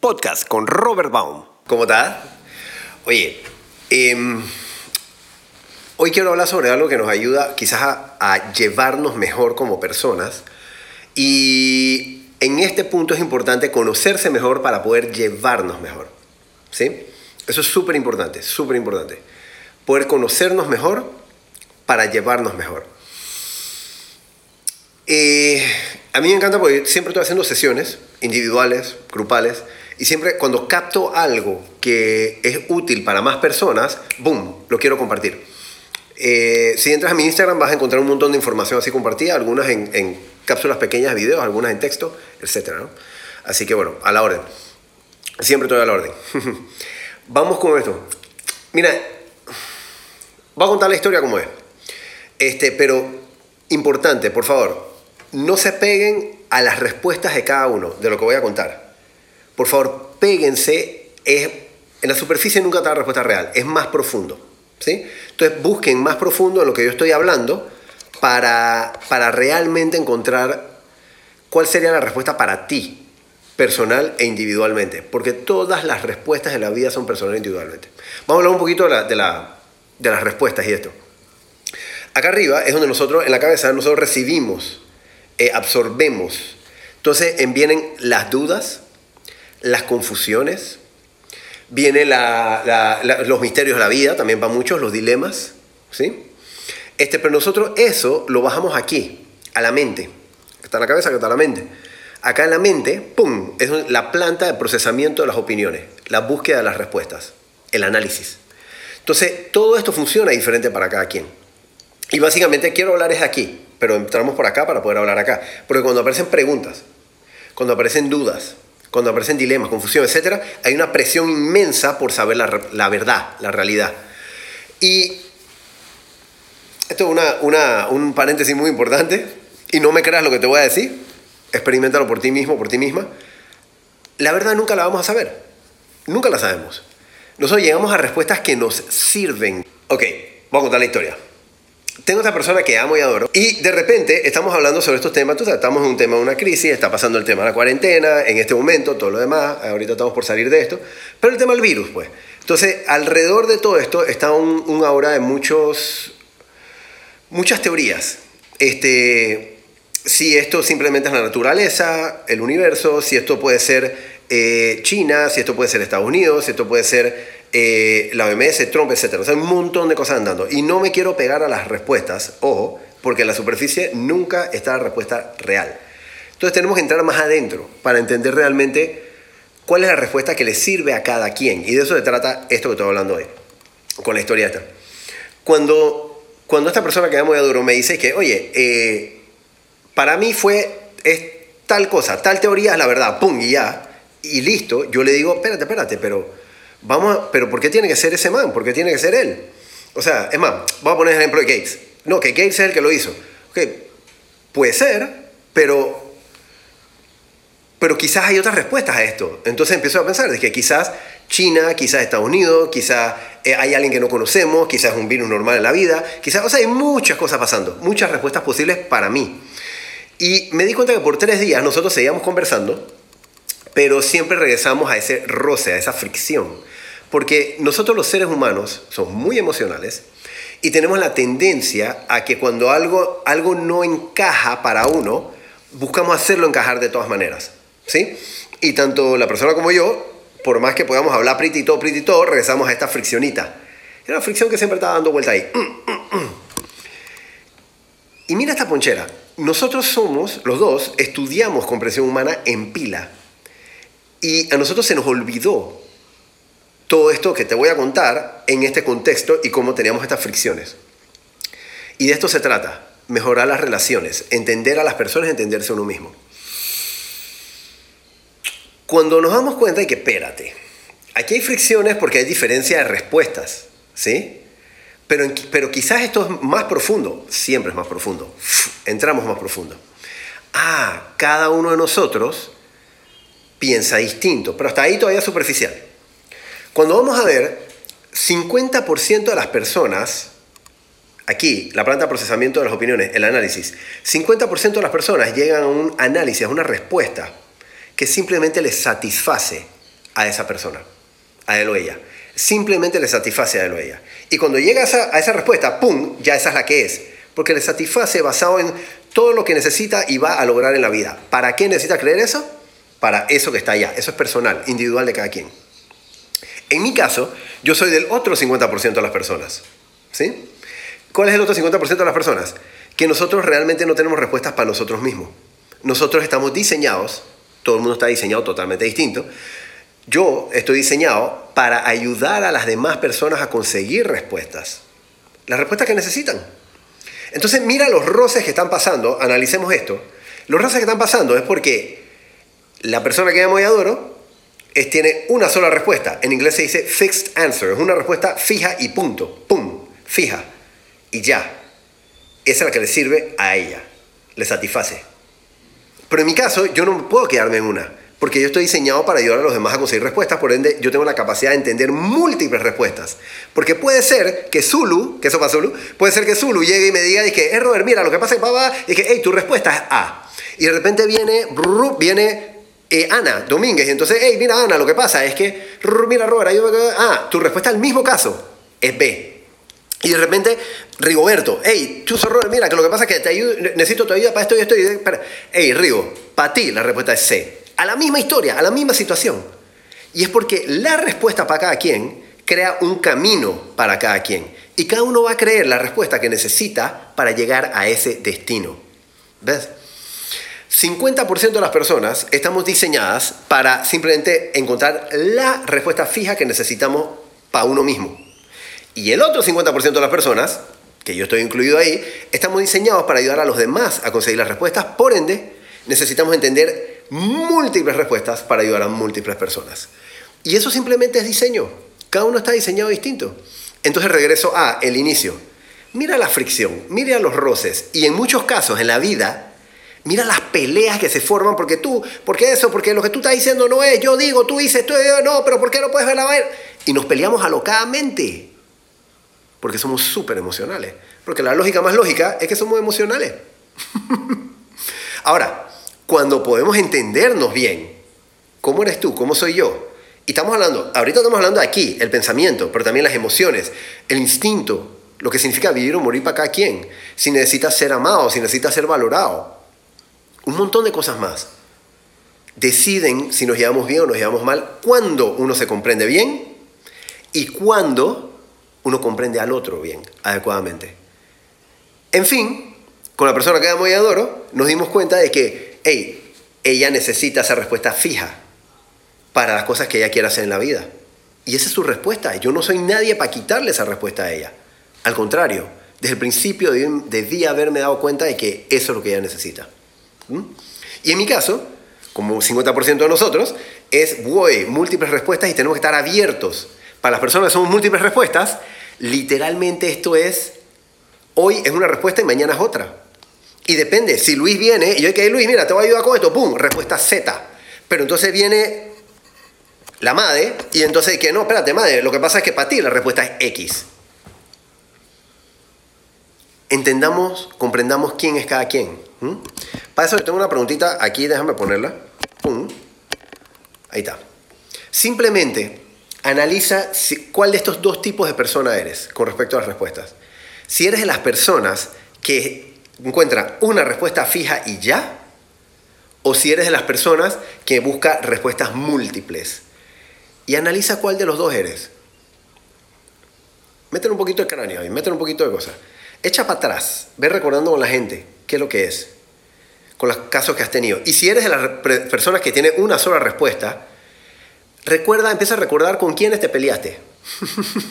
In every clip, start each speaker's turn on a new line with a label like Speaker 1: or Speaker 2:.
Speaker 1: podcast con Robert Baum. ¿Cómo estás? Oye, em, hoy quiero hablar sobre algo que nos ayuda quizás a, llevarnos mejor como personas. Y en este punto es importante conocerse mejor para poder llevarnos mejor. ¿Sí? Eso es súper importante, súper importante. Poder conocernos mejor para llevarnos mejor. Eh, a mí me encanta porque siempre estoy haciendo sesiones individuales, grupales, y siempre cuando capto algo que es útil para más personas, ¡boom!, lo quiero compartir. Eh, si entras a mi Instagram vas a encontrar un montón de información así compartida, algunas en, en cápsulas pequeñas de videos, algunas en texto, etc. Así que bueno, a la orden. Siempre estoy a la orden. Vamos con esto. Mira, voy a contar la historia como es. Este, pero importante, por favor, no se peguen a las respuestas de cada uno de lo que voy a contar. Por favor, péguense. En la superficie nunca está la respuesta real, es más profundo. ¿sí? Entonces busquen más profundo en lo que yo estoy hablando para, para realmente encontrar cuál sería la respuesta para ti, personal e individualmente. Porque todas las respuestas de la vida son personales e individualmente. Vamos a hablar un poquito de, la, de las respuestas y esto. Acá arriba es donde nosotros, en la cabeza, nosotros recibimos, eh, absorbemos. Entonces vienen las dudas, las confusiones, vienen la, los misterios de la vida, también para muchos, los dilemas, ¿sí? Este, pero nosotros eso lo bajamos aquí, a la mente. Está en la cabeza, está en la mente. Acá en la mente, ¡pum!, es la planta de procesamiento de las opiniones, la búsqueda de las respuestas, el análisis. Entonces, todo esto funciona diferente para cada quien. Y básicamente quiero hablar es aquí, pero entramos por acá para poder hablar acá. Porque cuando aparecen preguntas, cuando aparecen dudas, cuando aparecen dilemas, confusión, etc., hay una presión inmensa por saber la, la verdad, la realidad. Y esto es una, una, un paréntesis muy importante, y no me creas lo que te voy a decir, experimentalo por ti mismo, por ti misma. La verdad nunca la vamos a saber, nunca la sabemos. Nosotros llegamos a respuestas que nos sirven. Ok, vamos a contar la historia tengo esta persona que amo y adoro y de repente estamos hablando sobre estos temas, tú estamos en un tema de una crisis, está pasando el tema de la cuarentena, en este momento, todo lo demás, ahorita estamos por salir de esto, pero el tema del virus, pues. Entonces, alrededor de todo esto está un, un de muchos, muchas teorías. Este, si esto simplemente es la naturaleza, el universo, si esto puede ser eh, China, si esto puede ser Estados Unidos, si esto puede ser eh, la OMS, Trump, etc. O sea, un montón de cosas andando. Y no me quiero pegar a las respuestas, ojo, porque en la superficie nunca está la respuesta real. Entonces tenemos que entrar más adentro para entender realmente cuál es la respuesta que le sirve a cada quien. Y de eso se trata esto que estoy hablando hoy, con la historia esta. Cuando, cuando esta persona que amo y adoro me dice que, oye, eh, para mí fue es tal cosa, tal teoría es la verdad, pum, y ya, y listo, yo le digo, espérate, espérate, pero Vamos pero ¿por qué tiene que ser ese man? ¿Por qué tiene que ser él? O sea, es más, vamos a poner el ejemplo de Gates. No, que Gates es el que lo hizo. Ok, puede ser, pero, pero quizás hay otras respuestas a esto. Entonces empiezo a pensar de que quizás China, quizás Estados Unidos, quizás eh, hay alguien que no conocemos, quizás es un virus normal en la vida, quizás, o sea, hay muchas cosas pasando, muchas respuestas posibles para mí. Y me di cuenta que por tres días nosotros seguíamos conversando, pero siempre regresamos a ese roce, a esa fricción. Porque nosotros los seres humanos somos muy emocionales y tenemos la tendencia a que cuando algo, algo no encaja para uno, buscamos hacerlo encajar de todas maneras. ¿sí? Y tanto la persona como yo, por más que podamos hablar pretito, pretito, regresamos a esta friccionita. Es una fricción que siempre está dando vuelta ahí. Y mira esta ponchera. Nosotros somos, los dos, estudiamos comprensión humana en pila. Y a nosotros se nos olvidó todo esto que te voy a contar en este contexto y cómo teníamos estas fricciones. Y de esto se trata, mejorar las relaciones, entender a las personas, entenderse uno mismo. Cuando nos damos cuenta de que, espérate, aquí hay fricciones porque hay diferencia de respuestas, ¿sí? Pero, pero quizás esto es más profundo, siempre es más profundo, entramos más profundo. Ah, cada uno de nosotros piensa distinto, pero hasta ahí todavía superficial. Cuando vamos a ver, 50% de las personas, aquí, la planta de procesamiento de las opiniones, el análisis, 50% de las personas llegan a un análisis, a una respuesta que simplemente les satisface a esa persona, a él o ella. Simplemente le satisface a él o ella. Y cuando llega a esa, a esa respuesta, ¡pum!, ya esa es la que es. Porque le satisface basado en todo lo que necesita y va a lograr en la vida. ¿Para qué necesita creer eso? Para eso que está allá. Eso es personal, individual de cada quien. En mi caso, yo soy del otro 50% de las personas. ¿Sí? ¿Cuál es el otro 50% de las personas? Que nosotros realmente no tenemos respuestas para nosotros mismos. Nosotros estamos diseñados, todo el mundo está diseñado totalmente distinto. Yo estoy diseñado para ayudar a las demás personas a conseguir respuestas. Las respuestas que necesitan. Entonces, mira los roces que están pasando, analicemos esto. Los roces que están pasando es porque la persona que llamo y adoro es, tiene una sola respuesta. En inglés se dice fixed answer, es una respuesta fija y punto. Pum, fija y ya. Esa es la que le sirve a ella, le satisface. Pero en mi caso, yo no puedo quedarme en una, porque yo estoy diseñado para ayudar a los demás a conseguir respuestas, por ende, yo tengo la capacidad de entender múltiples respuestas. Porque puede ser que Zulu, que eso para Zulu, puede ser que Zulu llegue y me diga, que, eh, Robert, mira, lo que pasa es que papá, que, hey, tu respuesta es A. Y de repente viene, viene eh, Ana Domínguez, y entonces, hey, mira, Ana, lo que pasa es que, mira, Robert, ah, tu respuesta al mismo caso es B. Y de repente, Rigoberto, hey, Chuzo Robert, mira, que lo que pasa es que te ayudo, necesito tu ayuda para esto y esto. Y, hey, Rigo, para ti la respuesta es C. A la misma historia, a la misma situación. Y es porque la respuesta para cada quien crea un camino para cada quien. Y cada uno va a creer la respuesta que necesita para llegar a ese destino. ¿Ves? 50% de las personas estamos diseñadas para simplemente encontrar la respuesta fija que necesitamos para uno mismo. Y el otro 50% de las personas, que yo estoy incluido ahí, estamos diseñados para ayudar a los demás a conseguir las respuestas. Por ende, necesitamos entender múltiples respuestas para ayudar a múltiples personas. Y eso simplemente es diseño. Cada uno está diseñado distinto. Entonces regreso a el inicio. Mira la fricción, mira los roces. Y en muchos casos en la vida, mira las peleas que se forman porque tú, porque eso, porque lo que tú estás diciendo no es, yo digo, tú dices, tú no, pero ¿por qué no puedes ver la vaina? Y nos peleamos alocadamente. Porque somos súper emocionales. Porque la lógica más lógica es que somos emocionales. Ahora, cuando podemos entendernos bien, ¿cómo eres tú? ¿Cómo soy yo? Y estamos hablando, ahorita estamos hablando aquí, el pensamiento, pero también las emociones, el instinto, lo que significa vivir o morir para cada quien, si necesitas ser amado, si necesitas ser valorado, un montón de cosas más. Deciden si nos llevamos bien o nos llevamos mal, cuando uno se comprende bien y cuando uno comprende al otro bien, adecuadamente. En fin, con la persona que amo y adoro, nos dimos cuenta de que, hey, ella necesita esa respuesta fija para las cosas que ella quiere hacer en la vida. Y esa es su respuesta. Yo no soy nadie para quitarle esa respuesta a ella. Al contrario, desde el principio debí haberme dado cuenta de que eso es lo que ella necesita. Y en mi caso, como 50% de nosotros, es, voy, múltiples respuestas y tenemos que estar abiertos. Para las personas que somos múltiples respuestas, Literalmente esto es, hoy es una respuesta y mañana es otra. Y depende, si Luis viene y yo que Luis, mira, te voy a ayudar con esto, ¡pum! Respuesta Z. Pero entonces viene la madre y entonces que no, espérate, madre, lo que pasa es que para ti la respuesta es X. Entendamos, comprendamos quién es cada quien. Para eso tengo una preguntita aquí, déjame ponerla. Ahí está. Simplemente analiza cuál de estos dos tipos de persona eres con respecto a las respuestas. Si eres de las personas que encuentran una respuesta fija y ya, o si eres de las personas que busca respuestas múltiples. Y analiza cuál de los dos eres. Métele un poquito de cráneo y métele un poquito de cosas. Echa para atrás, ve recordando con la gente qué es lo que es, con los casos que has tenido. Y si eres de las personas que tienen una sola respuesta, Recuerda, empieza a recordar con quiénes te peleaste.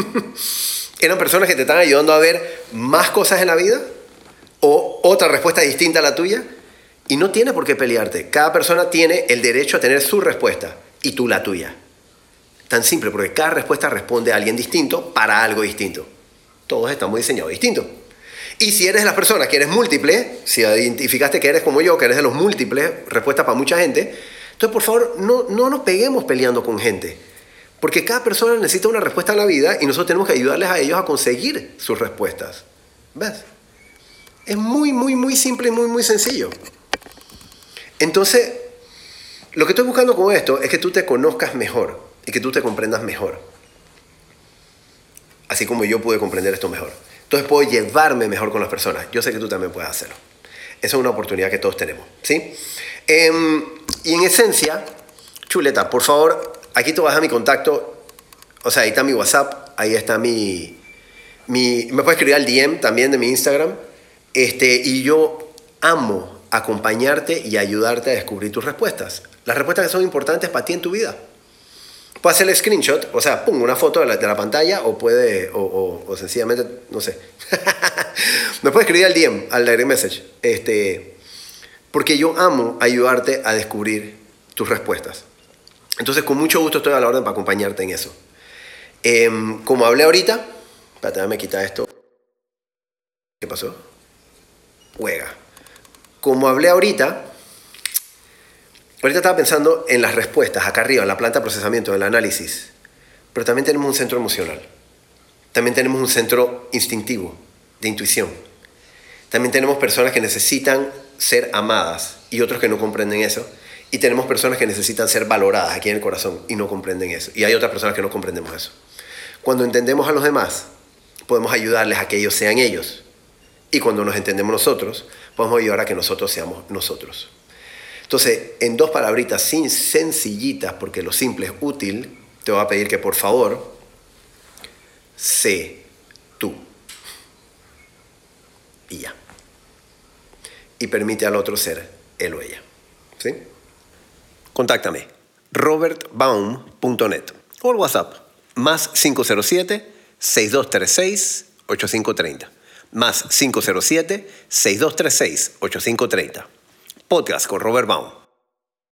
Speaker 1: ¿Eran personas que te están ayudando a ver más cosas en la vida? ¿O otra respuesta distinta a la tuya? Y no tiene por qué pelearte. Cada persona tiene el derecho a tener su respuesta y tú la tuya. Tan simple, porque cada respuesta responde a alguien distinto para algo distinto. Todos estamos diseñados distintos. Y si eres de las personas que eres múltiple, si identificaste que eres como yo, que eres de los múltiples, respuesta para mucha gente, entonces, por favor, no, no nos peguemos peleando con gente. Porque cada persona necesita una respuesta en la vida y nosotros tenemos que ayudarles a ellos a conseguir sus respuestas. ¿Ves? Es muy, muy, muy simple y muy, muy sencillo. Entonces, lo que estoy buscando con esto es que tú te conozcas mejor. y que tú te comprendas mejor. Así como yo pude comprender esto mejor. Entonces puedo llevarme mejor con las personas. Yo sé que tú también puedes hacerlo. Esa es una oportunidad que todos tenemos. ¿sí? Em, y en esencia, chuleta, por favor, aquí te vas a mi contacto. O sea, ahí está mi WhatsApp, ahí está mi... mi me puedes escribir al DM también de mi Instagram. Este, y yo amo acompañarte y ayudarte a descubrir tus respuestas. Las respuestas que son importantes para ti en tu vida. Puede hacer el screenshot, o sea, pongo una foto de la, pantalla o puede, o, sencillamente, no sé. Me puede escribir al DM, al direct message. Este, porque yo amo ayudarte a descubrir tus respuestas. Entonces, con mucho gusto estoy a la orden para acompañarte en eso. Em, como hablé ahorita, espérate, déjame quitar esto. ¿Qué pasó? Juega. Como hablé ahorita, Ahorita estaba pensando en las respuestas, acá arriba, en la planta de procesamiento, en el análisis. Pero también tenemos un centro emocional. También tenemos un centro instintivo, de intuición. También tenemos personas que necesitan ser amadas y otros que no comprenden eso. Y tenemos personas que necesitan ser valoradas aquí en el corazón y no comprenden eso. Y hay otras personas que no comprendemos eso. Cuando entendemos a los demás, podemos ayudarles a que ellos sean ellos. Y cuando nos entendemos nosotros, podemos ayudar a que nosotros seamos nosotros. Entonces, en dos palabritas sin sencillitas, porque lo simple es útil, te voy a pedir que por favor, sé tú. Y ya. Y permite al otro ser él o ella. ¿Sí? Contáctame, robertbaum.net o el WhatsApp, más 507-6236-8530. Más 507-6236-8530 podcast con Robert Baum.